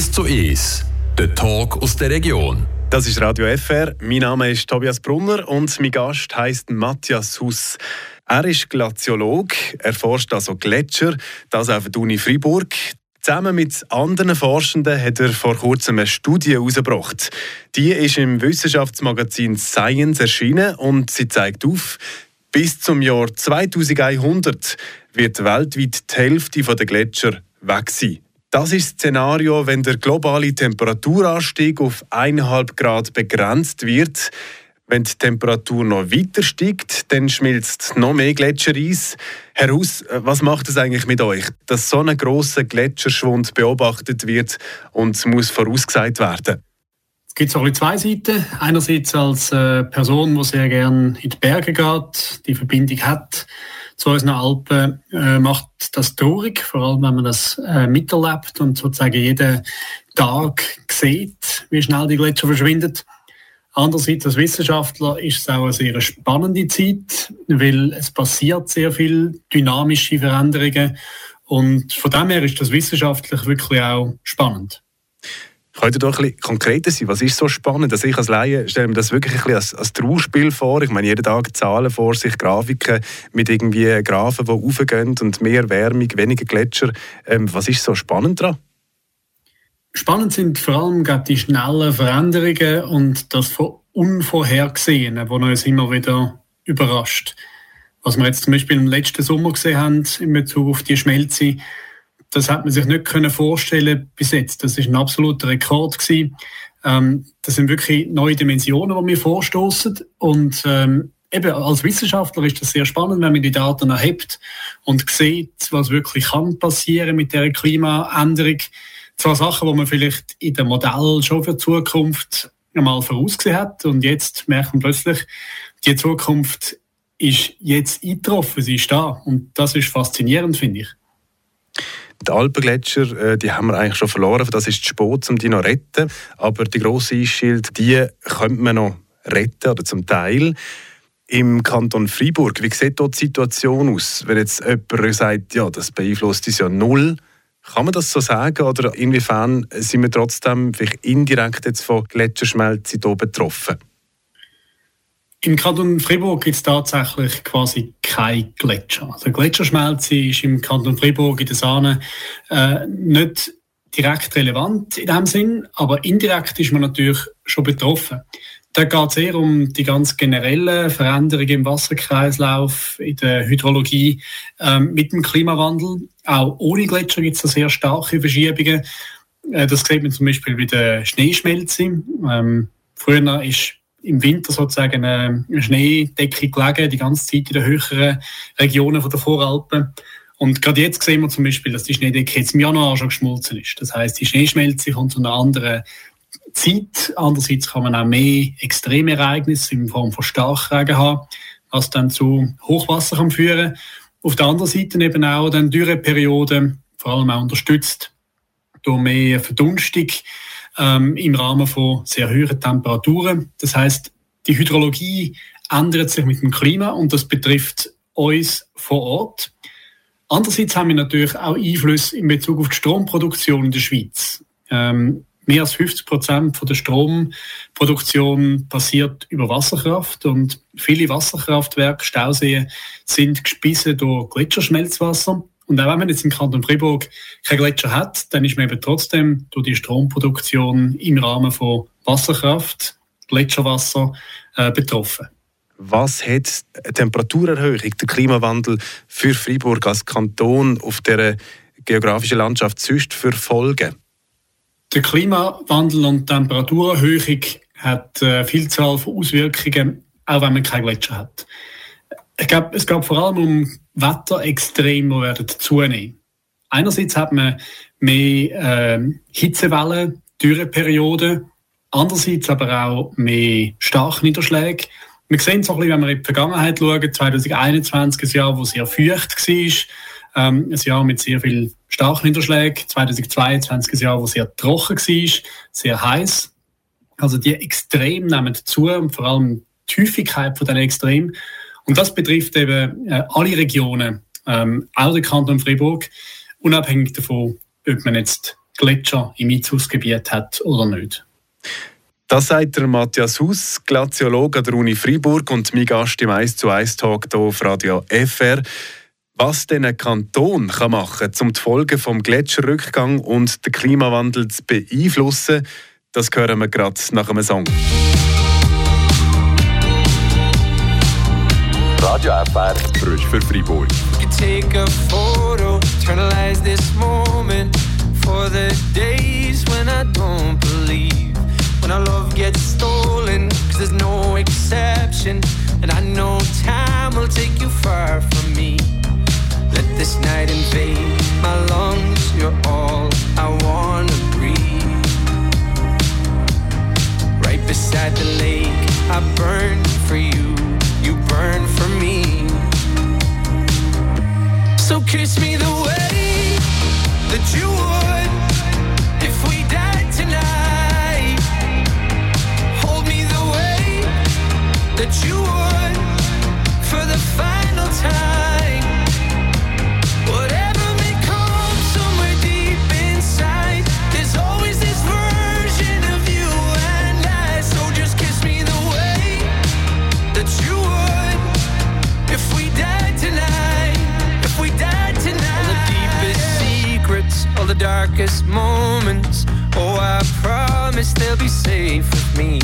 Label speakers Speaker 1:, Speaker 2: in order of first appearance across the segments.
Speaker 1: 1 zu 1, der Talk aus der Region.
Speaker 2: Das ist Radio FR. Mein Name ist Tobias Brunner und mein Gast heißt Matthias Huss. Er ist Glaziolog, er forscht also Gletscher, das auf der Uni Freiburg. Zusammen mit anderen Forschenden hat er vor kurzem eine Studie herausgebracht. Die ist im Wissenschaftsmagazin Science erschienen und sie zeigt auf, bis zum Jahr 2100 wird weltweit die Hälfte der Gletscher weg sein. Das ist das Szenario, wenn der globale Temperaturanstieg auf 1,5 Grad begrenzt wird. Wenn die Temperatur noch weiter steigt, dann schmilzt noch mehr Gletschereis. Herr Haus, was macht es eigentlich mit euch, dass so ein grosser Gletscherschwund beobachtet wird und muss vorausgesagt werden?
Speaker 3: Es gibt so zwei Seiten. Einerseits als äh, Person, die sehr gerne in die Berge geht, die Verbindung hat zu unseren Alpen, äh, macht das traurig, vor allem wenn man das äh, miterlebt und sozusagen jeden Tag sieht, wie schnell die Gletscher verschwindet. Andererseits als Wissenschaftler ist es auch eine sehr spannende Zeit, weil es passiert sehr viel dynamische Veränderungen und von dem her ist das wissenschaftlich wirklich auch spannend.
Speaker 2: Könnt ihr doch ein bisschen konkreter sein? Was ist so spannend? Also ich als Laie stelle mir das wirklich ein bisschen als, als Trauerspiel vor. Ich meine, jeden Tag Zahlen vor sich, Grafiken mit irgendwie Graphen, die aufgehen und mehr Wärme, weniger Gletscher. Ähm, was ist so spannend daran?
Speaker 3: Spannend sind vor allem die schnellen Veränderungen und das Unvorhergesehene, das uns immer wieder überrascht. Was wir jetzt zum Beispiel im letzten Sommer gesehen haben in Bezug auf die Schmelze, das hat man sich nicht können vorstellen bis jetzt. Das ist ein absoluter Rekord gewesen. Ähm, das sind wirklich neue Dimensionen, die wir vorstoßen und ähm, eben als Wissenschaftler ist das sehr spannend, wenn man die Daten erhebt und sieht, was wirklich kann passieren mit der Klimaänderung. Zwar Sachen, die man vielleicht in dem Modell schon für die Zukunft einmal vorausgesehen hat und jetzt merkt man plötzlich, die Zukunft ist jetzt eingetroffen, sie ist da und das ist faszinierend, finde ich.
Speaker 2: Die Alpengletscher, äh, die haben wir eigentlich schon verloren. Das ist zu spät, um die noch zu retten. Aber die grossen Eisschild, die könnte man noch retten, oder zum Teil. Im Kanton Freiburg, wie sieht dort die Situation aus? Wenn jetzt jemand sagt, ja, das beeinflusst uns ja null, kann man das so sagen? Oder inwiefern sind wir trotzdem vielleicht indirekt jetzt von Gletscherschmelze hier betroffen?
Speaker 3: Im Kanton Fribourg gibt es tatsächlich quasi kein Gletscher. Also Gletscherschmelze ist im Kanton Fribourg in der Sahne äh, nicht direkt relevant in dem Sinn, aber indirekt ist man natürlich schon betroffen. Da geht es eher um die ganz generellen Veränderungen im Wasserkreislauf, in der Hydrologie ähm, mit dem Klimawandel. Auch ohne Gletscher gibt es da sehr starke Verschiebungen. Äh, das sieht man zum Beispiel bei der Schneeschmelze. Ähm, früher ist im Winter sozusagen eine Schneedecke gelegen, die ganze Zeit in den höheren Regionen der Voralpen. Und gerade jetzt sehen wir zum Beispiel, dass die Schneedecke jetzt im Januar schon geschmolzen ist. Das heißt, die Schneeschmelze kommt zu einer anderen Zeit. Andererseits kann man auch mehr Extremereignisse in Form von Starkregen haben, was dann zu Hochwasser kann führen Auf der anderen Seite eben auch dann Dürreperioden, vor allem auch unterstützt durch mehr Verdunstung ähm, im Rahmen von sehr hohen Temperaturen. Das heißt, die Hydrologie ändert sich mit dem Klima und das betrifft uns vor Ort. Andererseits haben wir natürlich auch Einfluss in Bezug auf die Stromproduktion in der Schweiz. Ähm, mehr als 50 Prozent der Stromproduktion passiert über Wasserkraft und viele Wasserkraftwerke, Stauseen sind gespissen durch Gletscherschmelzwasser. Und auch wenn man jetzt im Kanton Fribourg keinen Gletscher hat, dann ist man eben trotzdem durch die Stromproduktion im Rahmen von Wasserkraft, Gletscherwasser äh, betroffen.
Speaker 2: Was hat eine Temperaturerhöhung, der Klimawandel für Fribourg als Kanton auf der geografischen Landschaft sonst für Folgen?
Speaker 3: Der Klimawandel und die Temperaturerhöhung hat eine Vielzahl von Auswirkungen, auch wenn man keinen Gletscher hat. Ich glaube, es geht vor allem um Wetterextreme, werden zunehmen. Einerseits hat man mehr äh, Hitzewellen, Dürreperioden, andererseits aber auch mehr Starkniederschläge. Wir sehen es ein bisschen, wenn wir in die Vergangenheit schauen, 2021 ein Jahr, das sehr feucht war, ähm, ein Jahr mit sehr viel Starkniederschlägen, 2022 ein Jahr, das sehr trocken war, sehr heiß. Also die Extreme nehmen zu und vor allem die Häufigkeit von diesen Extremen. Und das betrifft eben äh, alle Regionen, ähm, auch den Kanton Fribourg, unabhängig davon, ob man jetzt Gletscher im Einzugsgebiet hat oder nicht.
Speaker 2: Das sagt der Matthias Huss, Glaziologe an der Uni Freiburg und mein Gast im 1 zu 1 Talk hier auf Radio FR. Was denn ein Kanton kann machen kann, um die Folgen vom Gletscherrückgang und den Klimawandel zu beeinflussen, das hören wir gerade nach einem Song.
Speaker 1: Radio FR, frisch für Freiburg.
Speaker 4: take a photo, eternalize this moment for the days when I don't believe. when our love gets stolen. Cause there's no exception. And I know time will take you far from me. Let this night invade my lungs. You're all I wanna breathe. Right beside the lake, I burn for you. Darkest moments. Oh, I promise they'll be safe with me.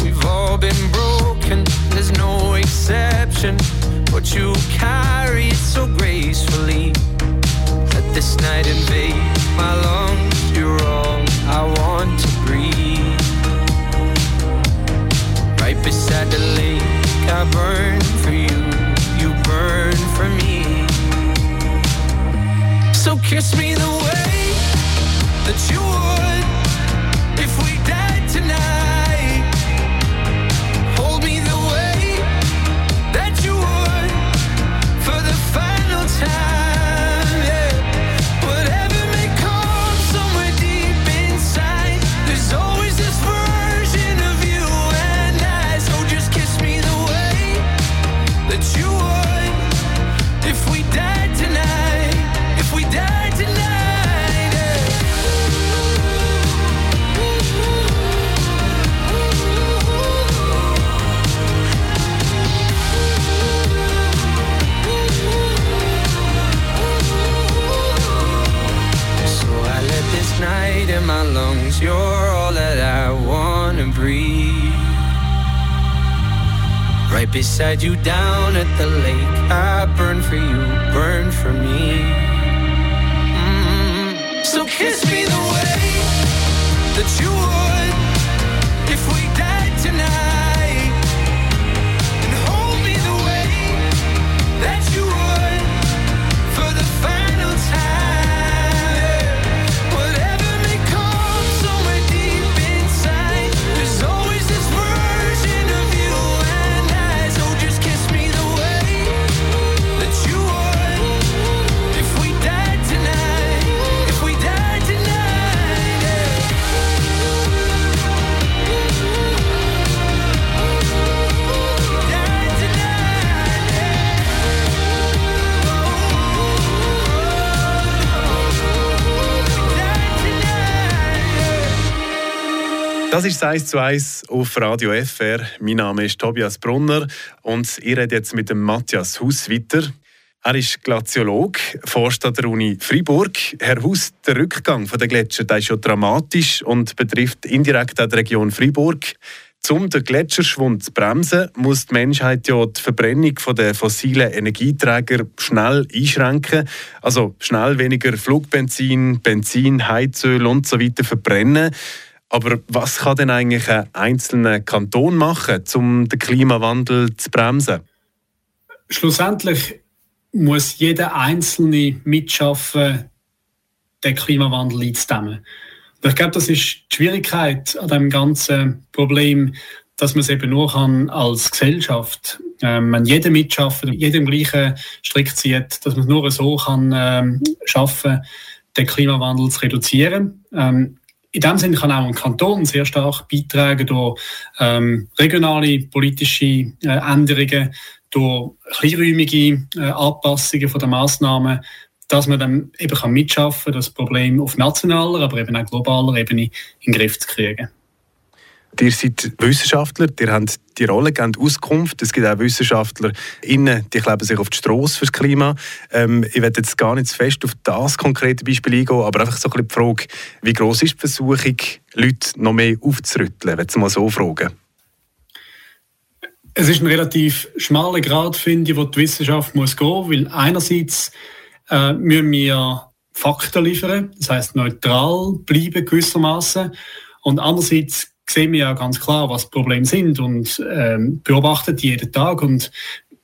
Speaker 4: We've all been broken, there's no exception. But you carry it so gracefully. Let this night invade my lungs. You're all I want beside you down at the lake. I burn for you, burn for me.
Speaker 2: Das ist 1 zu 1 auf Radio FR. Mein Name ist Tobias Brunner und ich rede jetzt mit dem Matthias Huss weiter. Er ist Glaziolog, forscht an der Uni Freiburg. Herr Huss, der Rückgang der Gletscher der ist schon dramatisch und betrifft indirekt auch die Region Freiburg. Um den Gletscherschwund zu bremsen, muss die Menschheit ja die Verbrennung der fossilen Energieträger schnell einschränken. Also schnell weniger Flugbenzin, Benzin, Heizöl und so verbrennen. Aber was kann denn eigentlich ein einzelner Kanton machen, um den Klimawandel zu bremsen?
Speaker 3: Schlussendlich muss jeder Einzelne mitschaffen, den Klimawandel einzudämmen. ich glaube, das ist die Schwierigkeit an dem ganzen Problem, dass man es eben nur kann als Gesellschaft, ähm, wenn jeder mitschafft, jeder im gleichen Strick zieht, dass man es nur so kann ähm, schaffen, den Klimawandel zu reduzieren. Ähm, in dem Sinne kann auch ein Kanton sehr stark beitragen durch ähm, regionale politische äh, Änderungen, durch kleinräumige äh, Anpassungen von der Maßnahmen dass man dann eben kann mitschaffen kann, das Problem auf nationaler, aber eben auch globaler Ebene in den Griff zu kriegen.
Speaker 2: Ihr seid Wissenschaftler, ihr habt die Rolle, gebt Auskunft. Es gibt auch Wissenschaftler, innen, die kleben sich auf die Straße fürs Klima. Ähm, ich werde jetzt gar nicht zu fest auf das konkrete Beispiel eingehen, aber einfach so ein die Frage, wie groß ist die Versuchung, Leute noch mehr aufzurütteln, wenn Sie mal so fragen?
Speaker 3: Es ist ein relativ schmaler Grad, finde ich, wo die Wissenschaft muss gehen, weil einerseits äh, müssen wir Fakten liefern, das heißt neutral bleiben gewissermaßen, und andererseits sehen wir ja ganz klar, was Probleme sind und ähm, beobachten die jeden Tag und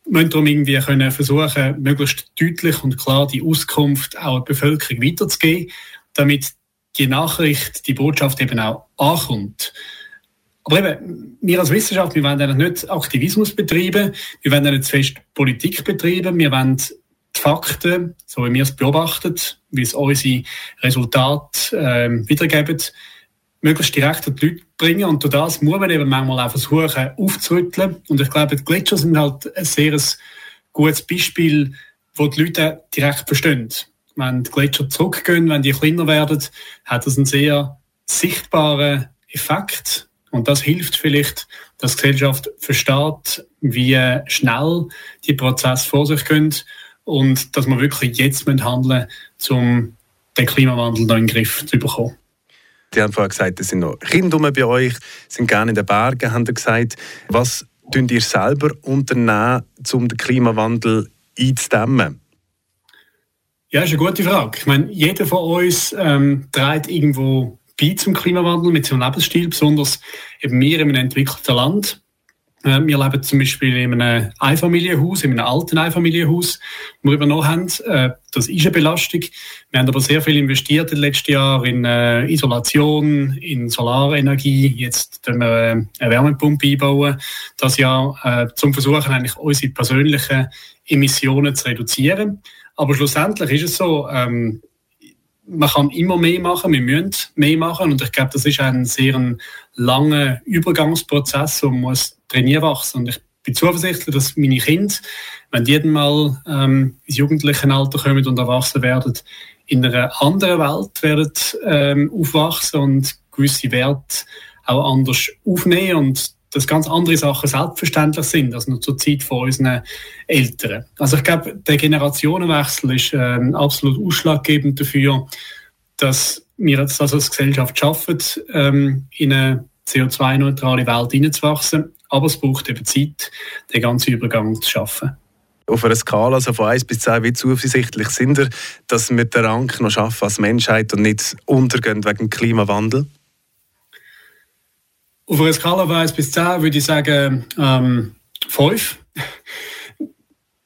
Speaker 3: müssen darum irgendwie können versuchen, möglichst deutlich und klar die Auskunft auch der Bevölkerung weiterzugeben, damit die Nachricht, die Botschaft eben auch ankommt. Aber eben, wir als Wissenschaft, wir wollen nicht Aktivismus betreiben, wir wollen nicht zu fest Politik betreiben, wir wollen die Fakten, so wie wir es beobachten, wie es unsere Resultate äh, wiedergeben, möglichst direkt an die Leute bringen. Und durch das muss man eben manchmal auch versuchen, aufzurütteln. Und ich glaube, die Gletscher sind halt ein sehr gutes Beispiel, wo die Leute direkt verstehen. Wenn die Gletscher zurückgehen, wenn die kleiner werden, hat das einen sehr sichtbaren Effekt. Und das hilft vielleicht, dass die Gesellschaft versteht, wie schnell die Prozesse vor sich gehen und dass wir wirklich jetzt handeln müssen, um den Klimawandel noch in den Griff zu bekommen.
Speaker 2: Die haben vorher gesagt, es sind noch Kinder bei euch, sind gerne in den Bergen, haben gesagt. Was tun ihr selber unternehmen, um den Klimawandel einzudämmen?
Speaker 3: Ja, das ist eine gute Frage. Ich meine, jeder von uns ähm, trägt irgendwo bei zum Klimawandel mit seinem Lebensstil, besonders eben wir in einem entwickelten Land. Äh, wir leben zum Beispiel in einem Einfamilienhaus, in einem alten Einfamilienhaus, das wir übernommen haben. Äh, das ist eine Belastung. Wir haben aber sehr viel investiert in den letzten Jahren in äh, Isolation, in Solarenergie. Jetzt können wir eine Wärmepumpe einbauen. Das ja zum Versuchen, eigentlich unsere persönlichen Emissionen zu reduzieren. Aber schlussendlich ist es so, ähm, man kann immer mehr machen, wir müssen mehr machen und ich glaube, das ist ein sehr langer Übergangsprozess und muss trainieren wachsen. Und ich bin zuversichtlich, dass meine Kinder, wenn die dann mal ähm, ins jugendliche Alter kommen und erwachsen werden, in einer anderen Welt werden ähm, aufwachsen und gewisse Werte auch anders aufnehmen und dass ganz andere Sachen selbstverständlich sind als noch zur Zeit von unseren Eltern. Also ich glaube, der Generationenwechsel ist ähm, absolut ausschlaggebend dafür, dass wir jetzt also als Gesellschaft schaffen, ähm, in eine CO2-neutrale Welt hineinzuwachsen. Aber es braucht eben Zeit, den ganzen Übergang zu schaffen.
Speaker 2: Auf einer Skala also von 1 bis 10, wie zuversichtlich sind wir, dass wir den Rang noch schaffen als Menschheit und nicht untergehen wegen dem Klimawandel?
Speaker 3: Auf einer Skala von 1 bis 10 würde ich sagen ähm, 5.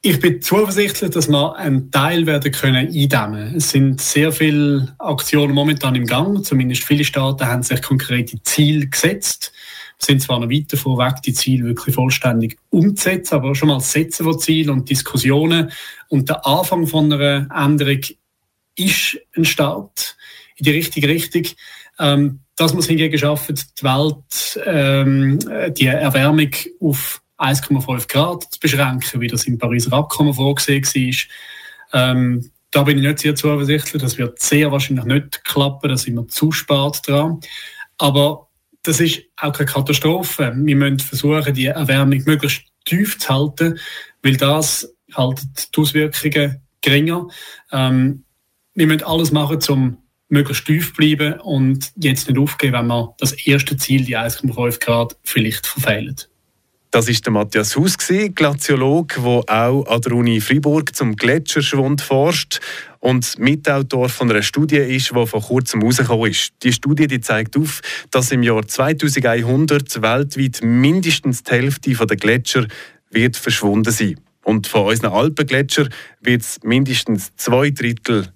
Speaker 3: Ich bin zuversichtlich, dass wir einen Teil werden können eindämmen. Es sind sehr viele Aktionen momentan im Gang. Zumindest viele Staaten haben sich konkrete Ziele gesetzt. Wir sind zwar noch weit davon weg, die Ziele wirklich vollständig umzusetzen, aber schon mal das Setzen von Zielen und Diskussionen und der Anfang von einer Änderung ist ein Start in die richtige Richtung. Ähm, dass man es hingegen schafft, die Welt, ähm, die Erwärmung auf 1,5 Grad zu beschränken, wie das im Pariser Abkommen vorgesehen war. Ähm, da bin ich nicht sehr zuversichtlich. Das wird sehr wahrscheinlich nicht klappen. Da sind wir zu spät dran. Aber das ist auch keine Katastrophe. Wir müssen versuchen, die Erwärmung möglichst tief zu halten, weil das haltet die Auswirkungen geringer. Ähm, wir müssen alles machen, um möglichst tief bleiben und jetzt nicht aufgeben, wenn man das erste Ziel, die 1,5 Grad, vielleicht verfehlt.
Speaker 2: Das ist der Matthias Haus, Glaziologe, der auch an der Uni Freiburg zum Gletscherschwund forscht und Mitautor von einer Studie ist, die vor kurzem herausgekommen ist. Die Studie die zeigt auf, dass im Jahr 2100 weltweit mindestens die Hälfte der Gletscher wird verschwunden sein. Und von unseren Alpengletschern wird es mindestens zwei Drittel